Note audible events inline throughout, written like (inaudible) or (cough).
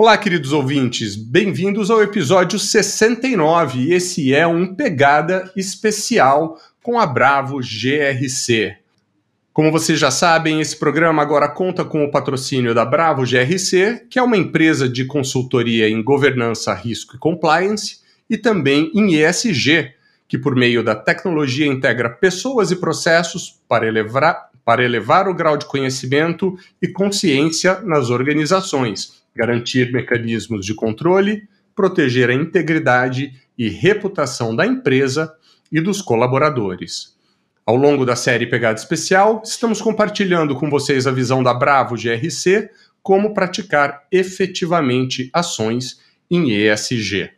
Olá, queridos ouvintes, bem-vindos ao episódio 69. Esse é um pegada especial com a Bravo GRC. Como vocês já sabem, esse programa agora conta com o patrocínio da Bravo GRC, que é uma empresa de consultoria em governança, risco e compliance, e também em ESG, que por meio da tecnologia integra pessoas e processos para elevar, para elevar o grau de conhecimento e consciência nas organizações garantir mecanismos de controle, proteger a integridade e reputação da empresa e dos colaboradores. Ao longo da série Pegada Especial, estamos compartilhando com vocês a visão da Bravo GRC como praticar efetivamente ações em ESG.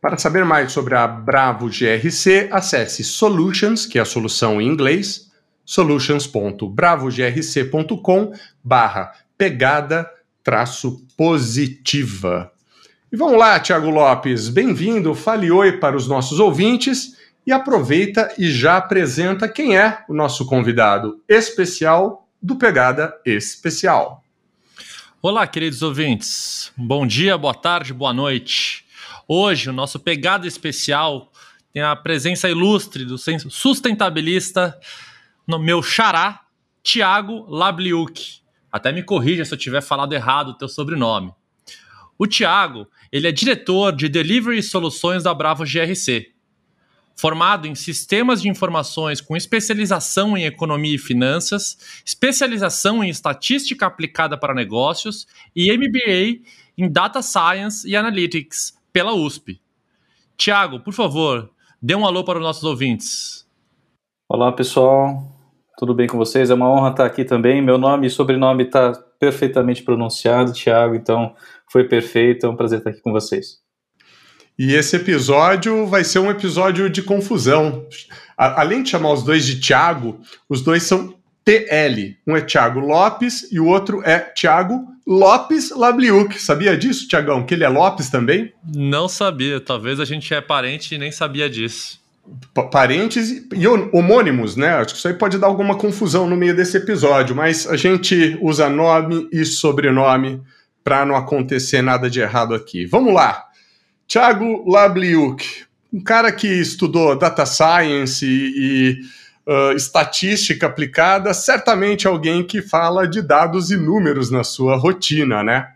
Para saber mais sobre a Bravo GRC, acesse Solutions, que é a solução em inglês, solutions.bravogrc.com barra pegada traço positiva. E vamos lá, Tiago Lopes, bem-vindo, fale oi para os nossos ouvintes e aproveita e já apresenta quem é o nosso convidado especial do Pegada Especial. Olá, queridos ouvintes. Bom dia, boa tarde, boa noite. Hoje, o nosso Pegada Especial tem a presença ilustre do sustentabilista, no meu xará, Tiago Labliuk. Até me corrija se eu tiver falado errado o teu sobrenome. O Tiago, ele é diretor de Delivery Soluções da Bravo GRC. Formado em Sistemas de Informações com especialização em Economia e Finanças, especialização em Estatística aplicada para negócios e MBA em Data Science e Analytics pela USP. Tiago, por favor, dê um alô para os nossos ouvintes. Olá, pessoal. Tudo bem com vocês? É uma honra estar aqui também. Meu nome e sobrenome está perfeitamente pronunciado, Thiago, então foi perfeito. É um prazer estar aqui com vocês. E esse episódio vai ser um episódio de confusão. A, além de chamar os dois de Thiago, os dois são TL. Um é Thiago Lopes e o outro é Thiago Lopes Labliuk. Sabia disso, Tiagão? Que ele é Lopes também? Não sabia. Talvez a gente é parente e nem sabia disso parentes e homônimos, né? Acho que isso aí pode dar alguma confusão no meio desse episódio, mas a gente usa nome e sobrenome para não acontecer nada de errado aqui. Vamos lá. Thiago Labliuk, um cara que estudou data science e, e uh, estatística aplicada, certamente alguém que fala de dados e números na sua rotina, né?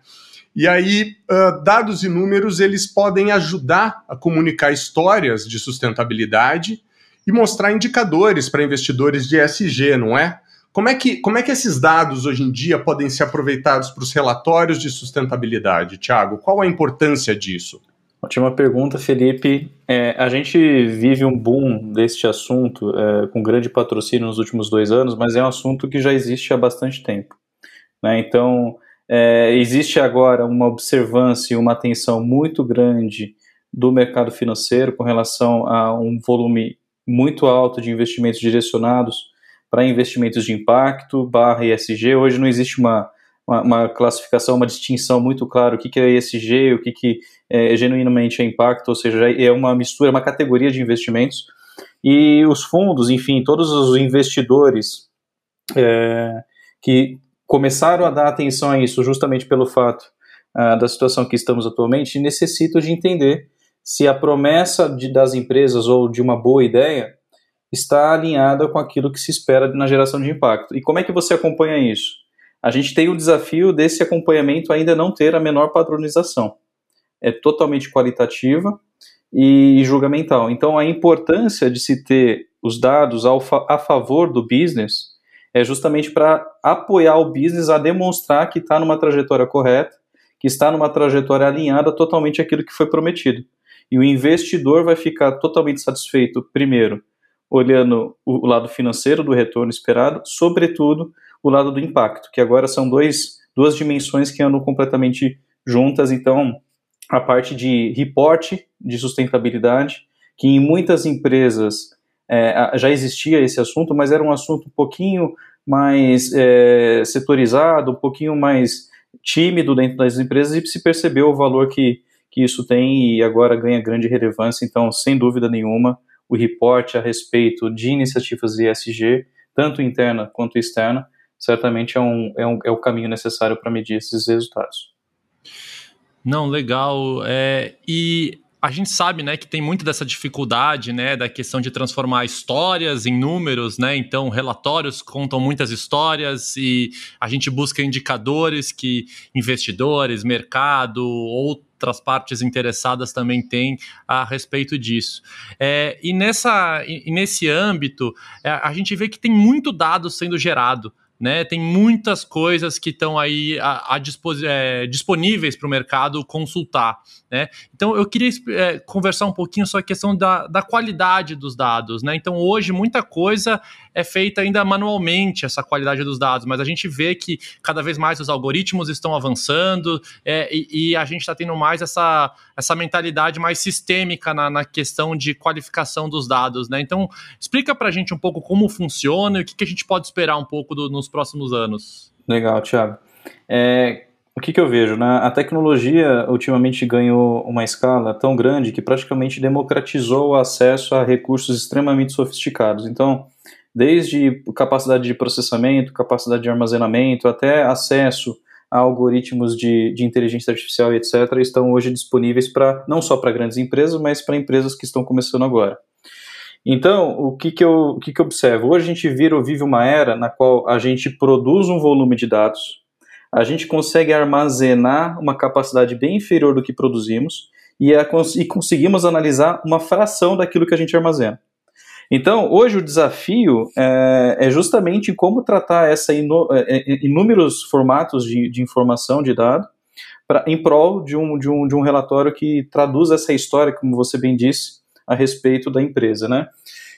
E aí, uh, dados e números, eles podem ajudar a comunicar histórias de sustentabilidade e mostrar indicadores para investidores de ESG, não é? Como é, que, como é que esses dados hoje em dia podem ser aproveitados para os relatórios de sustentabilidade, Tiago? Qual a importância disso? Ótima pergunta, Felipe. É, a gente vive um boom deste assunto é, com grande patrocínio nos últimos dois anos, mas é um assunto que já existe há bastante tempo. Né? Então, é, existe agora uma observância e uma atenção muito grande do mercado financeiro com relação a um volume muito alto de investimentos direcionados para investimentos de impacto barra ESG. Hoje não existe uma, uma, uma, classificação, uma distinção muito clara o que, que é ESG, o que, que é, genuinamente é impacto, ou seja, é uma mistura, uma categoria de investimentos. E os fundos, enfim, todos os investidores é, que começaram a dar atenção a isso justamente pelo fato uh, da situação que estamos atualmente, necessitam de entender se a promessa de, das empresas ou de uma boa ideia está alinhada com aquilo que se espera na geração de impacto. E como é que você acompanha isso? A gente tem o desafio desse acompanhamento ainda não ter a menor padronização. É totalmente qualitativa e julgamental. Então, a importância de se ter os dados ao a favor do business é justamente para apoiar o business a demonstrar que está numa trajetória correta, que está numa trajetória alinhada totalmente àquilo que foi prometido. E o investidor vai ficar totalmente satisfeito, primeiro, olhando o lado financeiro do retorno esperado, sobretudo o lado do impacto, que agora são dois, duas dimensões que andam completamente juntas, então a parte de reporte de sustentabilidade, que em muitas empresas é, já existia esse assunto, mas era um assunto um pouquinho mais é, setorizado, um pouquinho mais tímido dentro das empresas e se percebeu o valor que, que isso tem e agora ganha grande relevância. Então, sem dúvida nenhuma, o reporte a respeito de iniciativas ESG, tanto interna quanto externa, certamente é, um, é, um, é o caminho necessário para medir esses resultados. Não, legal. É, e a gente sabe, né, que tem muito dessa dificuldade, né, da questão de transformar histórias em números, né? Então, relatórios contam muitas histórias e a gente busca indicadores que investidores, mercado, outras partes interessadas também têm a respeito disso. É, e, nessa, e nesse âmbito, é, a gente vê que tem muito dado sendo gerado né? Tem muitas coisas que estão aí a, a é, disponíveis para o mercado consultar, né? Então eu queria é, conversar um pouquinho sobre a questão da, da qualidade dos dados, né? Então hoje muita coisa é feita ainda manualmente essa qualidade dos dados, mas a gente vê que cada vez mais os algoritmos estão avançando é, e, e, a gente está tendo mais essa, essa mentalidade mais sistêmica na, na questão de qualificação dos dados, né? Então, explica para a gente um pouco como funciona e o que, que a gente pode esperar um pouco do, nos próximos anos. Legal, Thiago. É, o que, que, eu vejo? Né? A tecnologia ultimamente ganhou uma escala tão grande que praticamente democratizou o acesso a recursos extremamente sofisticados. Então, desde capacidade de processamento, capacidade de armazenamento, até acesso a algoritmos de, de inteligência artificial etc., estão hoje disponíveis para não só para grandes empresas, mas para empresas que estão começando agora. Então, o que, que, eu, o que, que eu observo? Hoje a gente vira, vive uma era na qual a gente produz um volume de dados, a gente consegue armazenar uma capacidade bem inferior do que produzimos e, a, e conseguimos analisar uma fração daquilo que a gente armazena. Então, hoje o desafio é, é justamente como tratar essa é, é, inúmeros formatos de, de informação, de dado, pra, em prol de um, de, um, de um relatório que traduz essa história, como você bem disse, a respeito da empresa, né?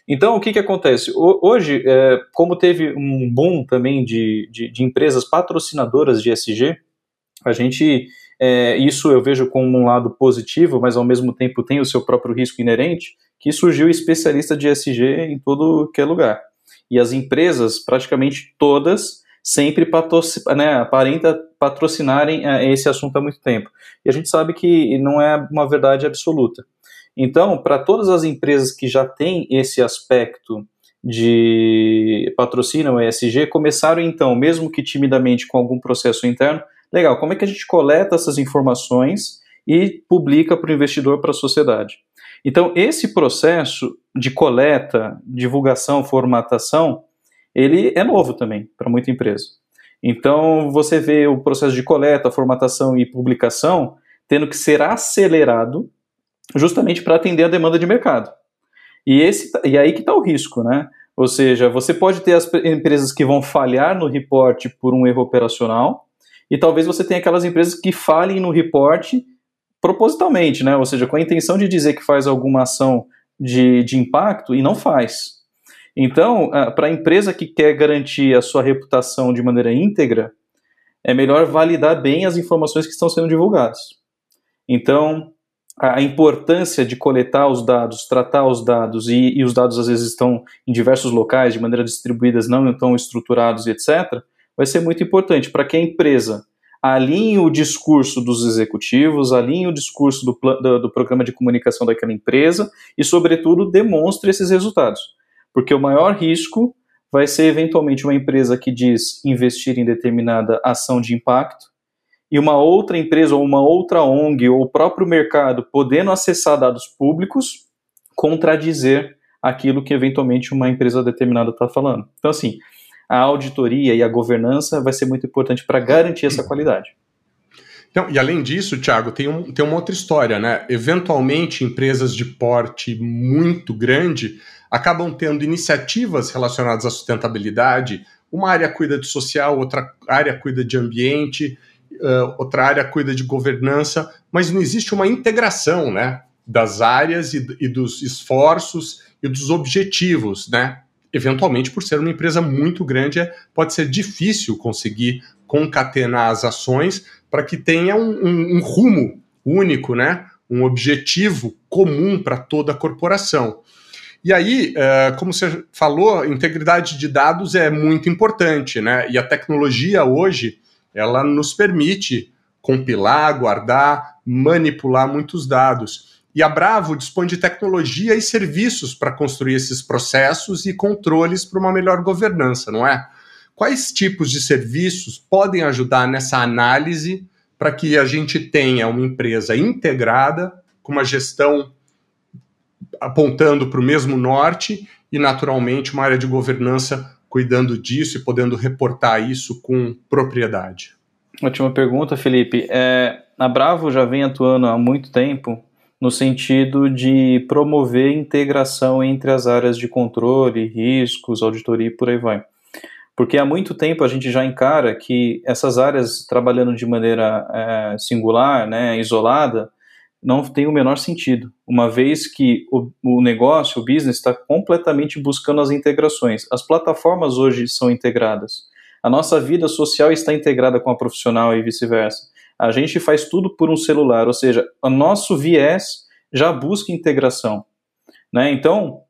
Então, o que, que acontece? Hoje, é, como teve um boom também de, de, de, empresas patrocinadoras de SG, a gente, é, isso eu vejo como um lado positivo, mas ao mesmo tempo tem o seu próprio risco inerente, que surgiu especialista de ESG em todo que é lugar. E as empresas, praticamente todas, sempre né, aparenta patrocinarem é, esse assunto há muito tempo. E a gente sabe que não é uma verdade absoluta. Então, para todas as empresas que já têm esse aspecto de patrocínio ESG, começaram então, mesmo que timidamente com algum processo interno, legal, como é que a gente coleta essas informações e publica para o investidor, para a sociedade? Então, esse processo de coleta, divulgação, formatação, ele é novo também para muita empresa. Então, você vê o processo de coleta, formatação e publicação tendo que ser acelerado justamente para atender a demanda de mercado. E, esse, e aí que está o risco, né? Ou seja, você pode ter as empresas que vão falhar no reporte por um erro operacional, e talvez você tenha aquelas empresas que falhem no reporte propositalmente, né? Ou seja, com a intenção de dizer que faz alguma ação de, de impacto e não faz. Então, para a empresa que quer garantir a sua reputação de maneira íntegra, é melhor validar bem as informações que estão sendo divulgadas. Então, a importância de coletar os dados, tratar os dados, e, e, os dados às vezes estão em diversos locais, de maneira distribuídas, não tão estruturados e etc., vai ser muito importante para que a empresa alinhe o discurso dos executivos, alinhe o discurso do, do, do programa de comunicação daquela empresa e, sobretudo, demonstre esses resultados. Porque o maior risco vai ser, eventualmente, uma empresa que diz investir em determinada ação de impacto e uma outra empresa ou uma outra ONG ou o próprio mercado podendo acessar dados públicos contradizer aquilo que eventualmente uma empresa determinada está falando. Então, assim, a auditoria e a governança vai ser muito importante para garantir essa qualidade. Então, e além disso, Thiago, tem, um, tem uma outra história, né? Eventualmente, empresas de porte muito grande acabam tendo iniciativas relacionadas à sustentabilidade. Uma área cuida de social, outra área cuida de ambiente, uh, outra área cuida de governança, mas não existe uma integração, né? Das áreas e, e dos esforços e dos objetivos, né? eventualmente, por ser uma empresa muito grande, é, pode ser difícil conseguir concatenar as ações para que tenha um, um, um, rumo único, né? Um objetivo comum para toda a corporação. E aí, uh, como você falou, integridade de dados é muito importante, né? E a tecnologia hoje, ela nos permite compilar, guardar, manipular muitos dados. E a Bravo dispõe de tecnologia e serviços para construir esses processos e controles para uma melhor governança, não é? Quais tipos de serviços podem ajudar nessa análise para que a gente tenha uma empresa integrada, com uma gestão apontando para o mesmo norte e, naturalmente, uma área de governança cuidando disso e podendo reportar isso com propriedade? Ótima pergunta, Felipe. É, a Bravo já vem atuando há muito tempo no sentido de promover integração entre as áreas de controle, riscos, auditoria e por aí vai. Porque há muito tempo a gente já encara que essas áreas trabalhando de maneira é, singular, né, isolada, não tem o menor sentido, uma vez que o, o negócio, o business, está completamente buscando as integrações. As plataformas hoje são integradas. A nossa vida social está integrada com a profissional e vice-versa. A gente faz tudo por um celular, ou seja, o nosso viés já busca integração. Né? Então,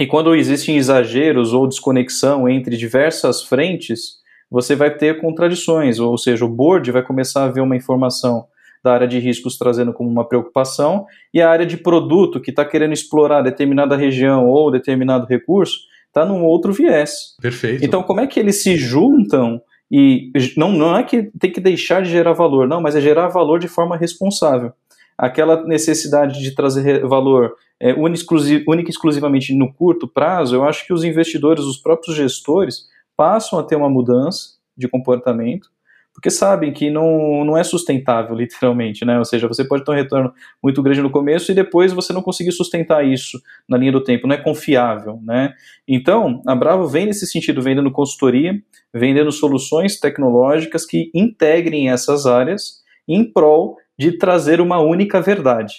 e quando existem exageros ou desconexão entre diversas frentes, você vai ter contradições, ou seja, o board vai começar a ver uma informação da área de riscos trazendo como uma preocupação, e a área de produto que está querendo explorar determinada região ou determinado recurso está num outro viés. Perfeito. Então, como é que eles se juntam e não, não é que tem que deixar de gerar valor, não, mas é gerar valor de forma responsável. Aquela necessidade de trazer valor é, única e exclusivamente no curto prazo, eu acho que os investidores, os próprios gestores, passam a ter uma mudança de comportamento porque sabem que não, não é sustentável, (laughs) literalmente, né? Ou seja, você pode ter um retorno muito grande no começo e depois você não conseguir sustentar isso na linha do tempo, não é confiável, né? Então, a Bravo vem nesse sentido, vendendo consultoria, vendendo soluções tecnológicas que integrem essas áreas em prol de trazer uma única verdade.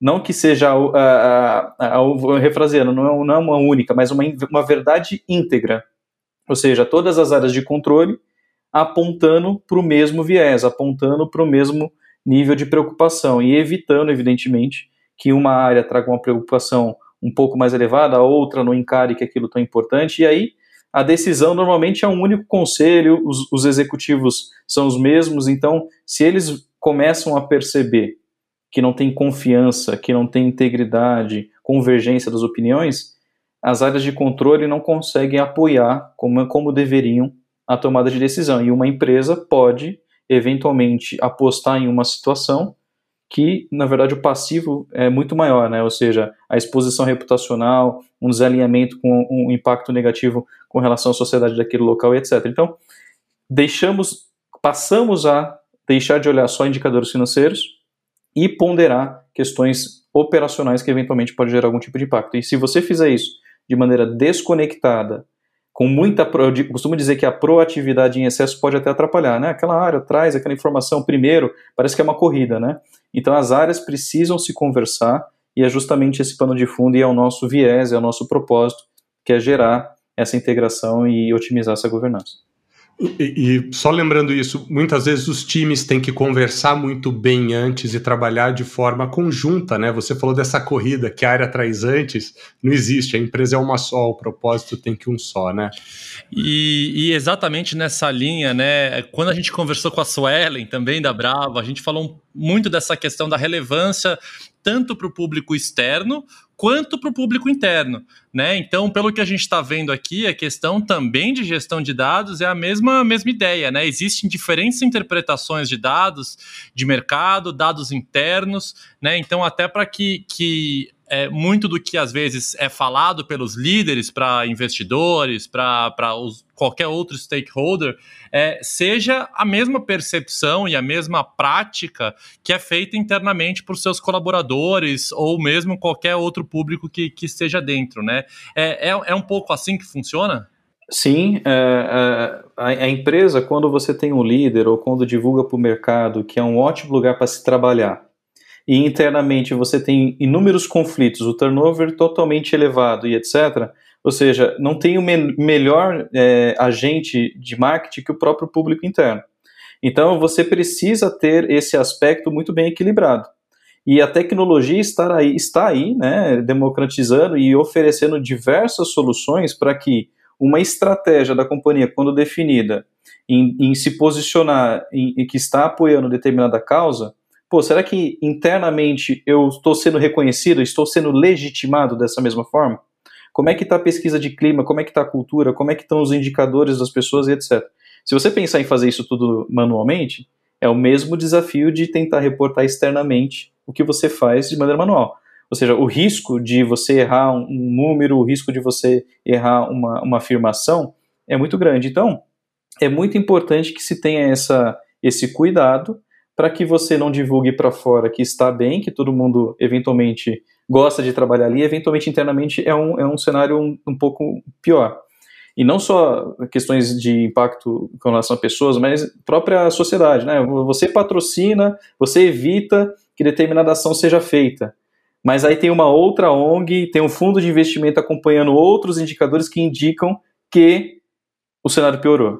Não que seja, uh, uh, uh, refraseando, não é, não é uma única, mas uma, uma verdade íntegra. Ou seja, todas as áreas de controle apontando para o mesmo viés, apontando para o mesmo nível de preocupação e evitando, evidentemente, que uma área traga uma preocupação um pouco mais elevada, a outra não encare que aquilo é tão importante, e aí a decisão normalmente é um único conselho, os, os executivos são os mesmos, então se eles começam a perceber que não tem confiança, que não tem integridade, convergência das opiniões, as áreas de controle não conseguem apoiar como, como deveriam a tomada de decisão. E uma empresa pode, eventualmente, apostar em uma situação que, na verdade, o passivo é muito maior, né? ou seja, a exposição reputacional, um desalinhamento com um impacto negativo com relação à sociedade daquele local, etc. Então, deixamos, passamos a deixar de olhar só indicadores financeiros e ponderar questões operacionais que eventualmente pode gerar algum tipo de impacto. E se você fizer isso de maneira desconectada com muita. Eu costumo dizer que a proatividade em excesso pode até atrapalhar, né? Aquela área traz aquela informação primeiro, parece que é uma corrida, né? Então as áreas precisam se conversar e é justamente esse pano de fundo e é o nosso viés, é o nosso propósito, que é gerar essa integração e otimizar essa governança. E, e, só lembrando isso, muitas vezes os times têm que conversar muito bem antes e trabalhar de forma conjunta, né? Você falou dessa corrida que a área traz antes, não existe, a empresa é uma só, o propósito tem que um só, né? E, e exatamente nessa linha, né? Quando a gente conversou com a Suelen, também da Brava, a gente falou muito dessa questão da relevância tanto para o público externo quanto para o público interno, né? Então, pelo que a gente está vendo aqui, a questão também de gestão de dados é a mesma, mesma ideia, né? Existem diferentes interpretações de dados de mercado, dados internos, né? Então, até para que, que é, muito do que às vezes é falado pelos líderes para investidores, para qualquer outro stakeholder, é, seja a mesma percepção e a mesma prática que é feita internamente por seus colaboradores ou mesmo qualquer outro público que, que esteja dentro, né? É, é, é um pouco assim que funciona? Sim, é, é a, a, empresa, quando você tem um líder ou quando divulga para o mercado que é um ótimo lugar para se trabalhar, e internamente você tem inúmeros conflitos, o turnover totalmente elevado e etc. Ou seja, não tem o me melhor é, agente de marketing que o próprio público interno. Então você precisa ter esse aspecto muito bem equilibrado. E a tecnologia está aí, está aí né, democratizando e oferecendo diversas soluções para que uma estratégia da companhia, quando definida em, em se posicionar em, em, que está apoiando determinada causa, pô, será que internamente eu estou sendo reconhecido, estou sendo legitimado dessa mesma forma? Como é que está a pesquisa de clima, como é que está a cultura, como é que estão os indicadores das pessoas e etc. Se você pensar em fazer isso tudo manualmente, é o mesmo desafio de tentar reportar externamente o que você faz de maneira manual. Ou seja, o risco de você errar um número, o risco de você errar uma, uma afirmação é muito grande. Então, é muito importante que se tenha essa, esse cuidado para que você não divulgue para fora que está bem, que todo mundo eventualmente gosta de trabalhar ali, eventualmente internamente é um, é um cenário um, um pouco pior. E não só questões de impacto com relação a pessoas, mas própria sociedade. Né? Você patrocina, você evita que determinada ação seja feita. Mas aí tem uma outra ONG, tem um fundo de investimento acompanhando outros indicadores que indicam que o cenário piorou.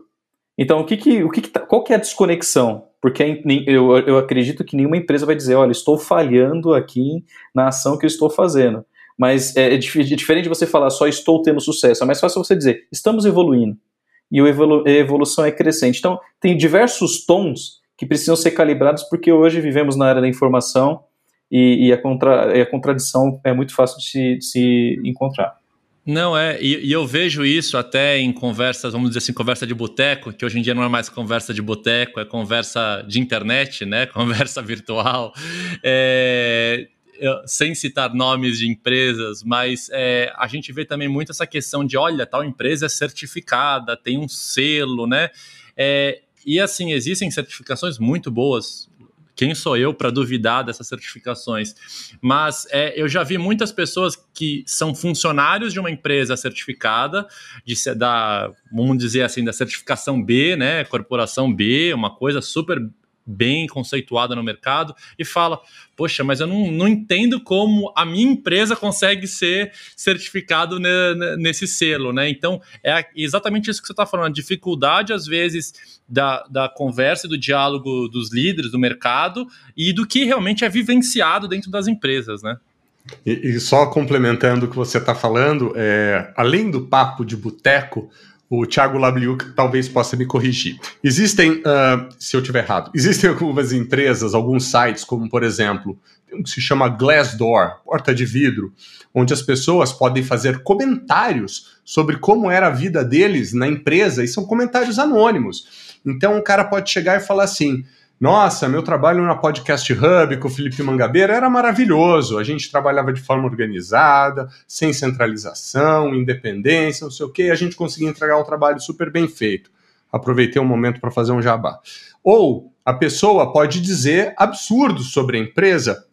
Então, o que que, o que, que tá, qual que é a desconexão? Porque eu, eu acredito que nenhuma empresa vai dizer, olha, estou falhando aqui na ação que eu estou fazendo. Mas é, é, é diferente de você falar só estou tendo sucesso. É mais fácil você dizer, estamos evoluindo. E evolu a evolução é crescente. Então, tem diversos tons que precisam ser calibrados, porque hoje vivemos na era da informação e, e a, contra, e a contradição é muito fácil de se, de se encontrar. Não, é, e, e, eu vejo isso até em conversas, vamos dizer assim, conversa de boteco, que hoje em dia não é mais conversa de boteco, é conversa de internet, né? (laughs) Conversa virtual. É, eu, sem citar nomes de empresas, mas é, a gente vê também muito essa questão de, olha, tal empresa é certificada, tem um selo, né? É, e assim, existem certificações muito boas quem sou eu para duvidar dessas certificações? Mas é, eu já vi muitas pessoas que são funcionários de uma empresa certificada, de, da, vamos dizer assim, da certificação B, né? Corporação B, uma coisa super bem conceituada no mercado e fala: Poxa, mas eu não, não entendo como a minha empresa consegue ser certificado nesse selo, né? Então, é exatamente isso que você está falando, a dificuldade, às vezes, da, da conversa e do diálogo dos líderes do mercado e do que realmente é vivenciado dentro das empresas, né? E, e só complementando o que você está falando, é, além do papo de boteco, o Thiago Labliuk talvez possa me corrigir. Existem, uh, se eu estiver errado, existem (laughs) algumas empresas, alguns sites, como por exemplo, um que se chama Glassdoor, porta de vidro, onde as pessoas podem fazer comentários sobre como era a vida deles na empresa, e são comentários anônimos. Então um cara pode chegar e falar assim: nossa, meu trabalho na Podcast Hub com o Felipe Mangabeira era maravilhoso. A gente trabalhava de forma organizada, sem centralização, independência, não sei o quê, e a gente conseguia entregar um trabalho super bem feito. Aproveitei o um momento para fazer um jabá. Ou a pessoa pode dizer absurdos sobre a empresa.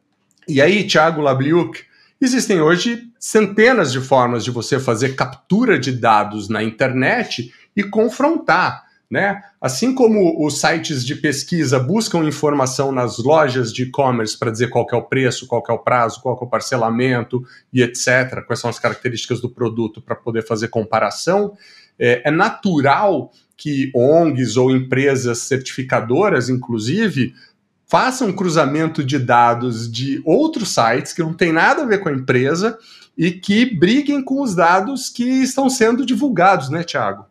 E aí, Thiago Labliuk, existem hoje centenas de formas de você fazer captura de dados na internet e confrontar né? Assim como os sites de pesquisa buscam informação nas lojas de e-commerce para dizer qual é o preço, qual é o prazo, qual é o parcelamento e etc., quais são as características do produto para poder fazer comparação, é, é natural que ONGs ou empresas certificadoras, inclusive, façam cruzamento de dados de outros sites que não tem nada a ver com a empresa e que briguem com os dados que estão sendo divulgados, né, Tiago?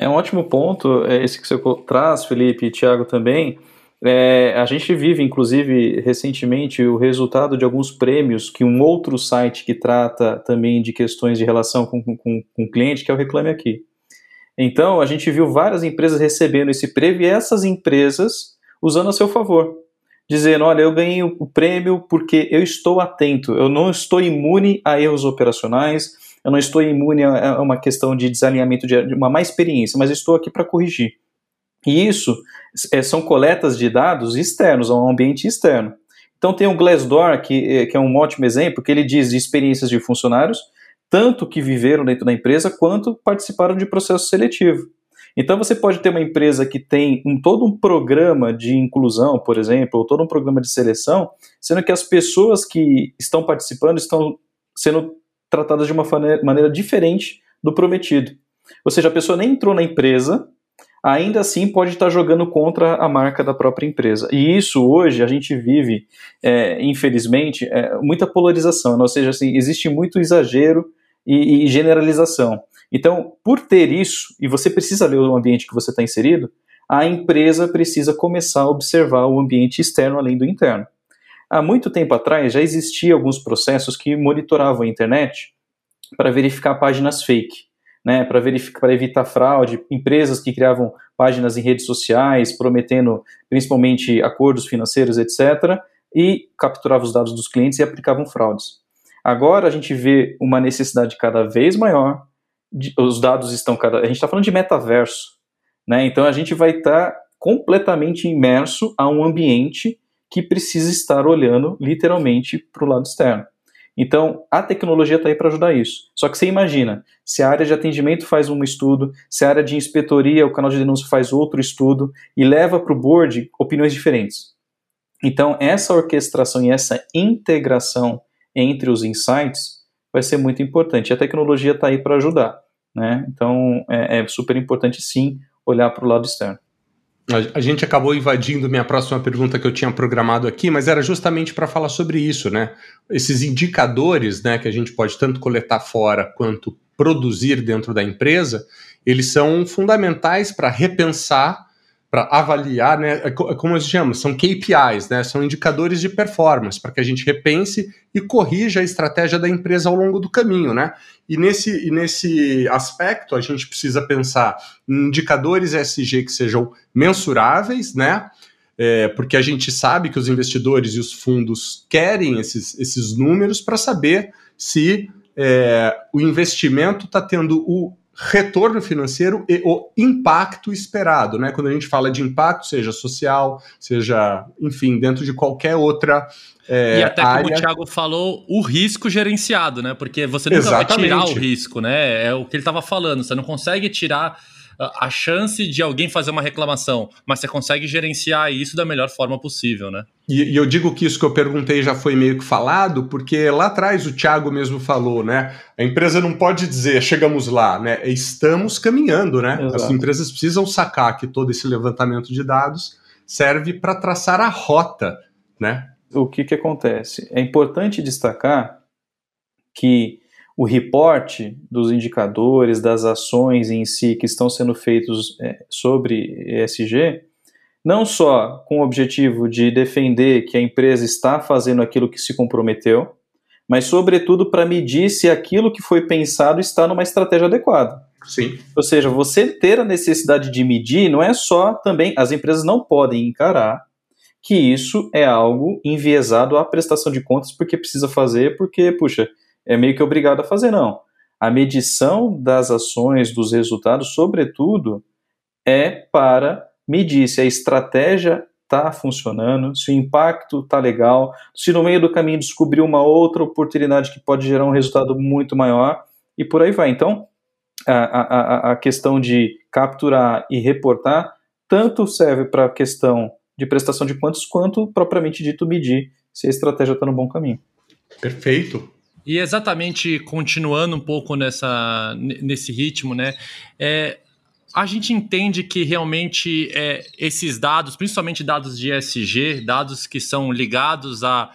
É um ótimo ponto, é esse que você traz, Felipe e Thiago também. É, a gente vive, inclusive, recentemente, o resultado de alguns prêmios que um outro site que trata também de questões de relação com, com, com cliente, que é o Reclame Aqui. Então, a gente viu várias empresas recebendo esse prêmio e essas empresas usando a seu favor. Dizendo, olha, eu ganhei o prêmio porque eu estou atento, eu não estou imune a erros operacionais, eu não estou imune a uma questão de desalinhamento de uma má experiência, mas estou aqui para corrigir. E isso é, são coletas de dados externos, ao ambiente externo. Então tem o Glassdoor, que, é, que é um ótimo exemplo, que ele diz de experiências de funcionários, tanto que viveram dentro da empresa, quanto participaram de processo seletivo. Então você pode ter uma empresa que tem um, todo um programa de inclusão, por exemplo, ou todo um programa de seleção, sendo que as pessoas que estão participando estão sendo tratadas de uma maneira diferente do prometido. Ou seja, a pessoa nem entrou na empresa, ainda assim pode estar jogando contra a marca da própria empresa. E isso hoje a gente vive, é, infelizmente, é, muita polarização, né? ou seja, assim, existe muito exagero e, e, generalização. Então, por ter isso, e você precisa ler o ambiente que você está inserido, a empresa precisa começar a observar o ambiente externo além do interno. Há muito tempo atrás já existiam alguns processos que monitoravam a internet para verificar páginas fake né, para verificar, para evitar fraude, empresas que criavam páginas em redes sociais, prometendo principalmente acordos financeiros, etc., e capturavam os dados dos clientes e aplicavam fraudes. Agora a gente vê uma necessidade cada vez maior, de, os dados estão cada. A gente está falando de metaverso, né? Então a gente vai estar tá completamente imerso a um ambiente que precisa estar olhando literalmente para o lado externo. Então, a tecnologia está aí para ajudar isso. Só que você imagina, se a área de atendimento faz um estudo, se a área de inspetoria, o canal de denúncia faz outro estudo e leva para o board opiniões diferentes. Então, essa orquestração e essa integração entre os insights vai ser muito importante. E a tecnologia está aí para ajudar. Né? Então, é, é super importante sim olhar para o lado externo. A, gente acabou invadindo minha próxima pergunta que eu tinha programado aqui, mas era justamente para falar sobre isso, né? Esses indicadores, né, que a gente pode tanto coletar fora quanto produzir dentro da empresa, eles são fundamentais para repensar para avaliar, né, é é como a gente chama, são KPIs, né, são indicadores de performance, para que a gente repense e corrija a estratégia da empresa ao longo do caminho, né? E nesse, e nesse aspecto, a gente precisa pensar em indicadores SG que sejam mensuráveis, né? É, porque a gente sabe que os investidores e os fundos querem esses, esses números para saber se é, o investimento está tendo o retorno financeiro e o impacto esperado, né? Quando a gente fala de impacto, seja social, seja, enfim, dentro de qualquer outra é, e até área... como o Thiago falou, o risco gerenciado, né? Porque você nunca Exatamente. vai tirar o risco, né? É o que ele estava falando. Você não consegue tirar a chance de alguém fazer uma reclamação, mas você consegue gerenciar isso da melhor forma possível, né? E, e, eu digo que isso que eu perguntei já foi meio que falado, porque lá atrás o Thiago mesmo falou, né? A empresa não pode dizer chegamos lá, né? Estamos caminhando, né? Exato. As empresas precisam sacar que todo esse levantamento de dados serve para traçar a rota, né? O que, que acontece? É importante destacar que o reporte dos indicadores, das ações em si que estão sendo feitos é, sobre ESG, não só com o objetivo de defender que a empresa está fazendo aquilo que se comprometeu, mas sobretudo para medir se aquilo que foi pensado está numa estratégia adequada. Sim. Ou seja, você ter a necessidade de medir não é só também as empresas não podem encarar que isso é algo enviesado à prestação de contas porque precisa fazer, porque, puxa, é meio que obrigado a fazer, não. A medição das ações, dos resultados, sobretudo, é para medir se a estratégia está funcionando, se o impacto está legal, se no meio do caminho descobrir uma outra oportunidade que pode gerar um resultado muito maior e por aí vai. Então, a, a, a questão de capturar e reportar tanto serve para a questão de prestação de contas quanto propriamente dito medir se a estratégia está no bom caminho. Perfeito. E exatamente continuando um pouco nessa, nesse ritmo, né? É, a gente entende que realmente é, esses dados, principalmente dados de ESG, dados que são ligados à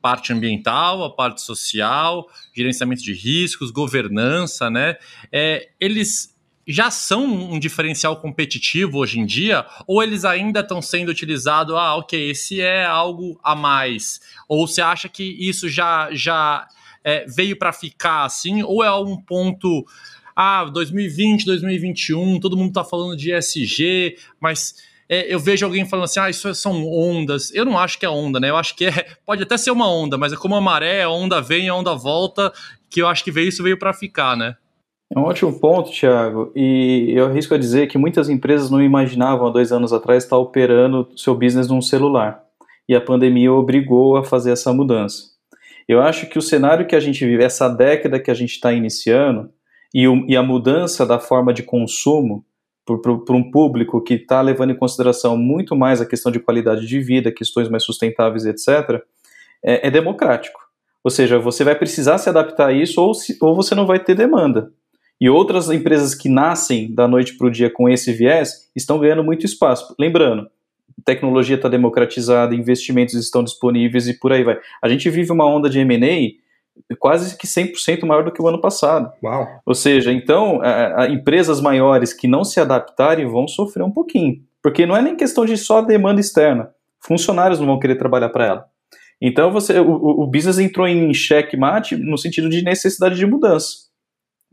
parte ambiental, à parte social, gerenciamento de riscos, governança, né? É, eles já são um diferencial competitivo hoje em dia, ou eles ainda estão sendo utilizados, ah, ok, esse é algo a mais? Ou você acha que isso já, já é, veio para ficar assim, ou é um ponto. Ah, 2020, 2021, todo mundo está falando de ESG, mas é, eu vejo alguém falando assim, ah, isso são ondas. Eu não acho que é onda, né? Eu acho que é, (laughs) pode até ser uma onda, mas é como a maré, a onda vem, a onda volta, que eu acho que veio, isso veio para ficar, né? É um ótimo ponto, Thiago. E eu arrisco a dizer que muitas empresas não imaginavam há dois anos atrás estar operando seu business num celular. E a pandemia obrigou a fazer essa mudança. Eu acho que o cenário que a gente vive, essa década que a gente está iniciando, e, o, e, a mudança da forma de consumo para um público que está levando em consideração muito mais a questão de qualidade de vida, questões mais sustentáveis, etc., é, é democrático. Ou seja, você vai precisar se adaptar a isso ou, se, ou você não vai ter demanda. E outras empresas que nascem da noite para o dia com esse viés estão ganhando muito espaço. Lembrando, tecnologia está democratizada, investimentos estão disponíveis e por aí vai. A gente vive uma onda de M&A quase que 100% maior do que o ano passado. Uau. Ou seja, então, a, a, empresas maiores que não se adaptarem vão sofrer um pouquinho. Porque não é nem questão de só demanda externa. Funcionários não vão querer trabalhar para ela. Então, você, o, o business entrou em checkmate no sentido de necessidade de mudança.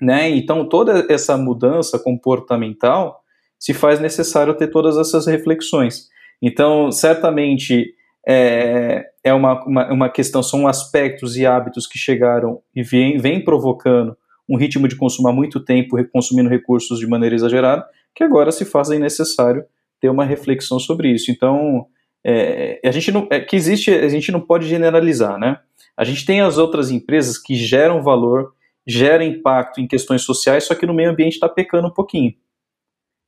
Né? Então, toda essa mudança comportamental se faz necessário ter todas essas reflexões. Então, certamente, é, é uma, uma, uma, questão, são aspectos e hábitos que chegaram e vêm vem provocando um ritmo de consumo há muito tempo, consumindo recursos de maneira exagerada, que agora se fazem necessário ter uma reflexão sobre isso. Então, é, a gente não, é, que existe, a gente não pode generalizar, né? A gente tem as outras empresas que geram valor, geram impacto em questões sociais, só que no meio ambiente está pecando um pouquinho.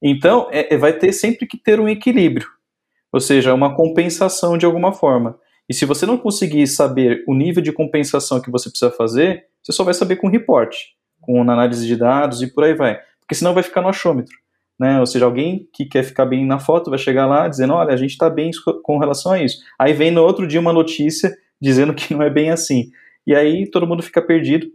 Então, é, é, vai ter sempre que ter um equilíbrio, ou seja, uma compensação de alguma forma. E se você não conseguir saber o nível de compensação que você precisa fazer, você só vai saber com report, com análise de dados e por aí vai. Porque senão vai ficar no achômetro né? Ou seja, alguém que quer ficar bem na foto vai chegar lá dizendo, olha, a gente está bem com relação a isso. Aí vem no outro dia uma notícia (laughs) dizendo que não é bem assim. E aí todo mundo fica perdido.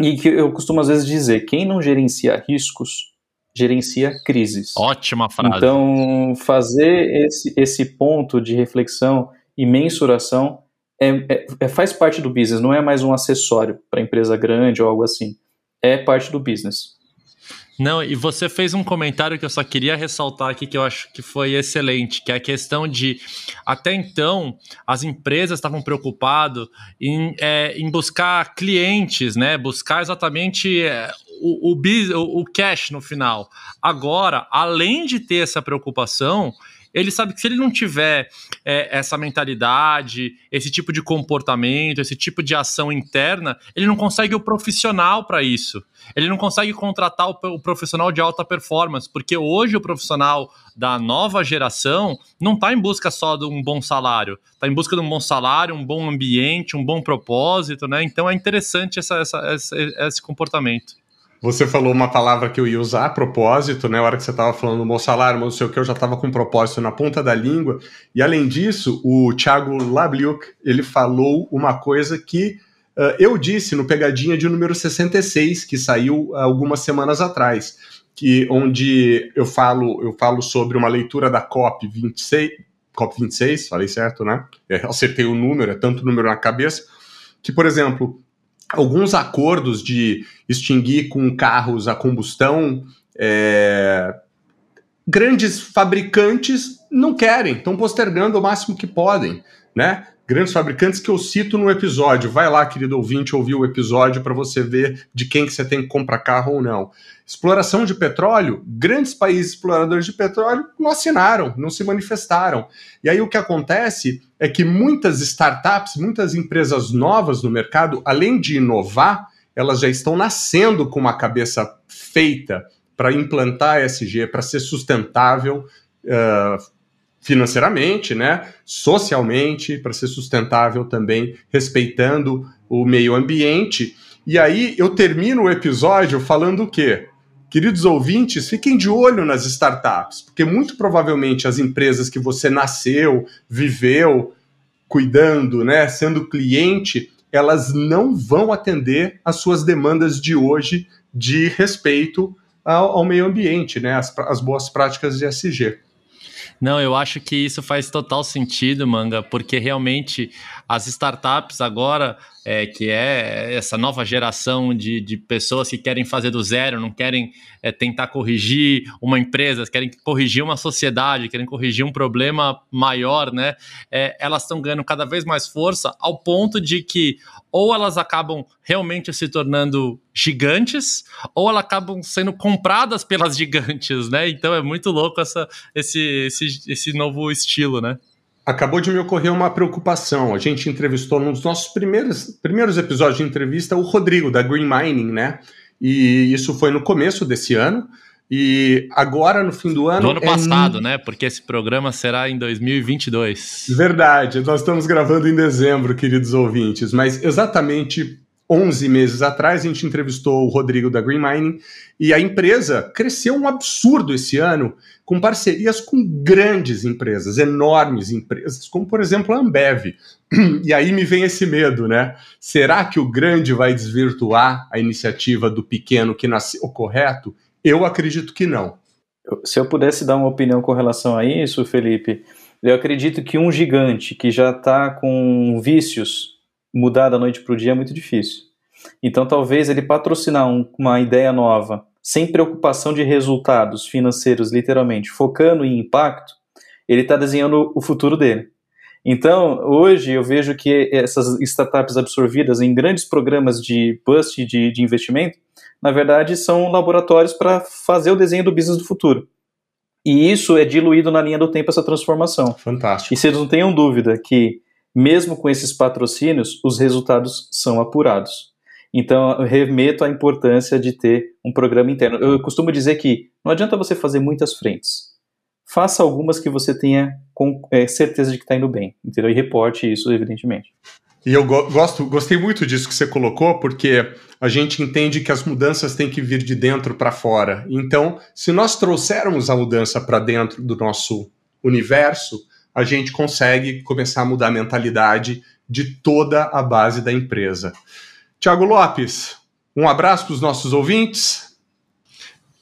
E que eu costumo às vezes dizer, quem não gerencia riscos, gerencia crises. Ótima frase. Então, fazer esse, esse ponto de reflexão e mensuração é, é, é faz parte do business, não é mais um acessório para empresa grande ou algo assim. É parte do business. Não, e você fez um comentário que eu só queria ressaltar aqui que eu acho que foi excelente, que é a questão de até então as empresas estavam preocupadas em, é, em buscar clientes, né? Buscar exatamente é, o, o, o cash no final. Agora, além de ter essa preocupação, ele sabe que se ele não tiver é, essa mentalidade, esse tipo de comportamento, esse tipo de ação interna, ele não consegue o profissional para isso. Ele não consegue contratar o, o, profissional de alta performance, porque hoje o profissional da nova geração não está em busca só de um bom salário, está em busca de um bom salário, um bom ambiente, um bom propósito, né? Então é interessante essa, essa, essa esse comportamento. Você falou uma palavra que eu ia usar a propósito, né? A hora que você estava falando do salário, não sei o que, eu já estava com propósito na ponta da língua. E além disso, o Thiago Labliuk, ele falou uma coisa que uh, eu disse no Pegadinha de número 66, que saiu algumas semanas atrás, que onde eu falo, eu falo sobre uma leitura da COP 26, COP 26, falei certo, né? Eu acertei o número, é tanto número na cabeça, que, por exemplo, alguns acordos de extinguir com carros a combustão. É, grandes fabricantes não querem, estão postergando o máximo que podem, né? Grandes fabricantes que eu cito no episódio. Vai lá, querido ouvinte, ouvir o episódio para você ver de quem que você tem que comprar carro ou não. Exploração de petróleo, grandes países exploradores de petróleo não assinaram, não se manifestaram. E aí o que acontece é que muitas startups, muitas empresas novas no mercado, além de inovar, elas já estão nascendo com uma cabeça feita para implantar ESG, para ser sustentável uh, financeiramente, né, socialmente, para ser sustentável também, respeitando o meio ambiente. E aí eu termino o episódio falando o quê? Queridos ouvintes, fiquem de olho nas startups, porque muito provavelmente as empresas que você nasceu, viveu, cuidando, né, sendo cliente, elas não vão atender às suas demandas de hoje de respeito ao, ao meio ambiente, né, as, as boas práticas de SG. Não, eu acho que isso faz total sentido, Manga, porque realmente as startups agora é, que é essa nova geração de, de pessoas que querem fazer do zero, não querem é, tentar corrigir uma empresa, querem corrigir uma sociedade, querem corrigir um problema maior, né? É, elas estão ganhando cada vez mais força ao ponto de que ou elas acabam realmente se tornando gigantes, ou elas acabam sendo compradas pelas (laughs) gigantes, né? Então é muito louco essa, esse, esse, esse novo estilo, né? Acabou de me ocorrer uma preocupação. A gente entrevistou num dos nossos primeiros, primeiros episódios de entrevista o Rodrigo, da Green Mining, né? E isso foi no começo desse ano. E agora, no fim do ano. Do ano é passado, né? Porque esse programa será em 2022. Verdade, nós estamos gravando em dezembro, queridos ouvintes, mas exatamente 11 meses atrás, a gente entrevistou o Rodrigo da Green Mining e a empresa cresceu um absurdo esse ano, com parcerias com grandes empresas, enormes empresas, como por exemplo a Ambev. (clears throat) E aí me vem esse medo, né? Será que o grande vai desvirtuar a iniciativa do pequeno que nasceu correto? Eu acredito que não. Se eu pudesse dar uma opinião com relação a isso, Felipe, eu acredito que um gigante que já está com vícios mudar da noite para o dia é muito difícil. Então, talvez ele patrocinar um, uma ideia nova, sem preocupação de resultados financeiros, literalmente, focando em impacto, ele está desenhando o futuro dele. Então, hoje eu vejo que essas startups absorvidas em grandes programas de bust de, de investimento, na verdade, são laboratórios para fazer o desenho do business do futuro. E isso é diluído na linha do tempo, essa transformação. Fantástico. E vocês não tenham dúvida que mesmo com esses patrocínios, os resultados são apurados. Então, eu remeto à importância de ter um programa interno. Eu costumo dizer que não adianta você fazer muitas frentes. Faça algumas que você tenha é, certeza de que está indo bem, entendeu? E reporte isso, evidentemente. E eu go gosto, gostei muito disso que você colocou, porque a gente entende que as mudanças têm que vir de dentro para fora. Então, se nós trouxermos a mudança para dentro do nosso universo, a gente consegue começar a mudar a mentalidade de toda a base da empresa. Tiago Lopes, um abraço para os nossos ouvintes.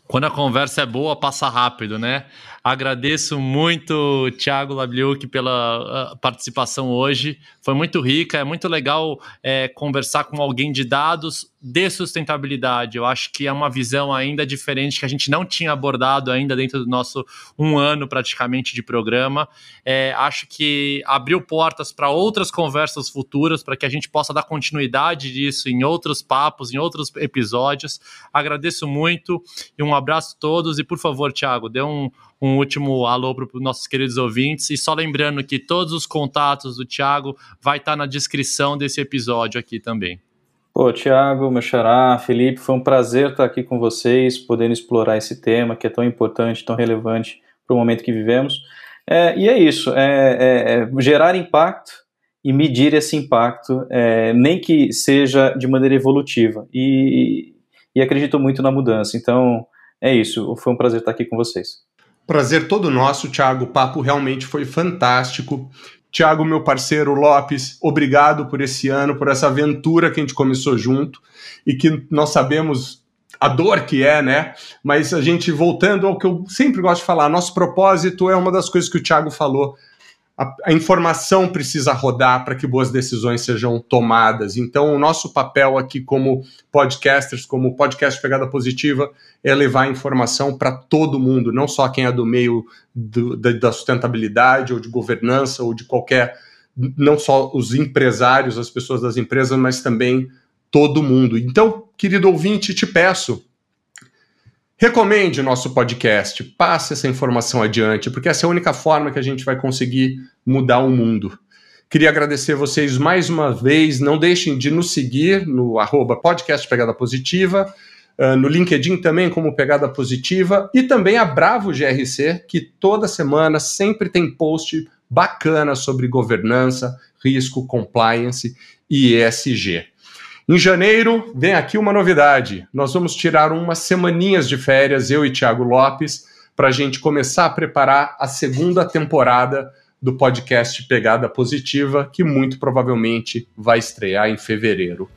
Quando a conversa é boa, passa rápido, né? Agradeço muito, Thiago Labliuk, pela ah, participação hoje. Foi muito rica, é muito legal é, conversar com alguém de dados de sustentabilidade. Eu acho que é uma visão ainda diferente que a gente não tinha abordado ainda dentro do nosso um ano praticamente de programa. É, acho que abriu portas para outras conversas futuras, para que a gente possa dar continuidade disso em outros papos, em outros episódios. Agradeço muito e um abraço a todos. E por favor, Thiago, dê um, um último alô para os nossos queridos ouvintes. E só lembrando que todos os contatos do Thiago vai estar na descrição desse episódio aqui também. Pô, Tiago, meu xará, Felipe, foi um prazer estar aqui com vocês, podendo explorar esse tema que é tão importante, tão relevante para o momento que vivemos. É, e é isso, é, é, é, gerar impacto e medir esse impacto, é, nem que seja de maneira evolutiva. E, e acredito muito na mudança. Então, é isso. Foi um prazer estar aqui com vocês. Prazer todo nosso, Thiago. O papo realmente foi fantástico. Tiago, meu parceiro Lopes, obrigado por esse ano, por essa aventura que a gente começou junto e que nós sabemos a dor que é, né? Mas a gente, voltando ao que eu sempre gosto de falar, nosso propósito é uma das coisas que o Tiago falou a, a informação precisa rodar para que boas decisões sejam tomadas. Então, o nosso papel aqui como podcasters, como podcast Pegada Positiva, é levar informação para todo mundo, não só quem é do meio do, da, da sustentabilidade ou de governança ou de qualquer, não só os empresários, as pessoas das empresas, mas também todo mundo. Então, querido ouvinte, te peço Recomende o nosso podcast, passe essa informação adiante, porque essa é a única forma que a gente vai conseguir mudar o mundo. Queria agradecer vocês mais uma vez. Não deixem de nos seguir no arroba podcast Pegada Positiva, uh, no LinkedIn também como Pegada Positiva, e também a Bravo GRC, que toda semana sempre tem post bacana sobre governança, risco, compliance e ESG. Em janeiro, vem aqui uma novidade. Nós vamos tirar umas semaninhas de férias, eu e Thiago Lopes, para a gente começar a preparar a segunda temporada do podcast Pegada Positiva, que muito provavelmente vai estrear em fevereiro.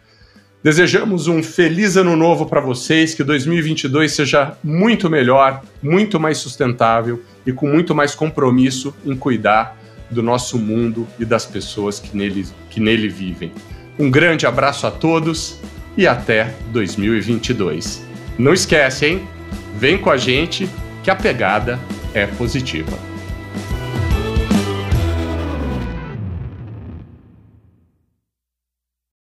Desejamos um feliz ano novo para vocês, que 2022 seja muito melhor, muito mais sustentável e com muito mais compromisso em cuidar do nosso mundo e das pessoas que nele, que nele vivem. Um grande abraço a todos e até 2022. Não esquece, hein? Vem com a gente que a pegada é positiva.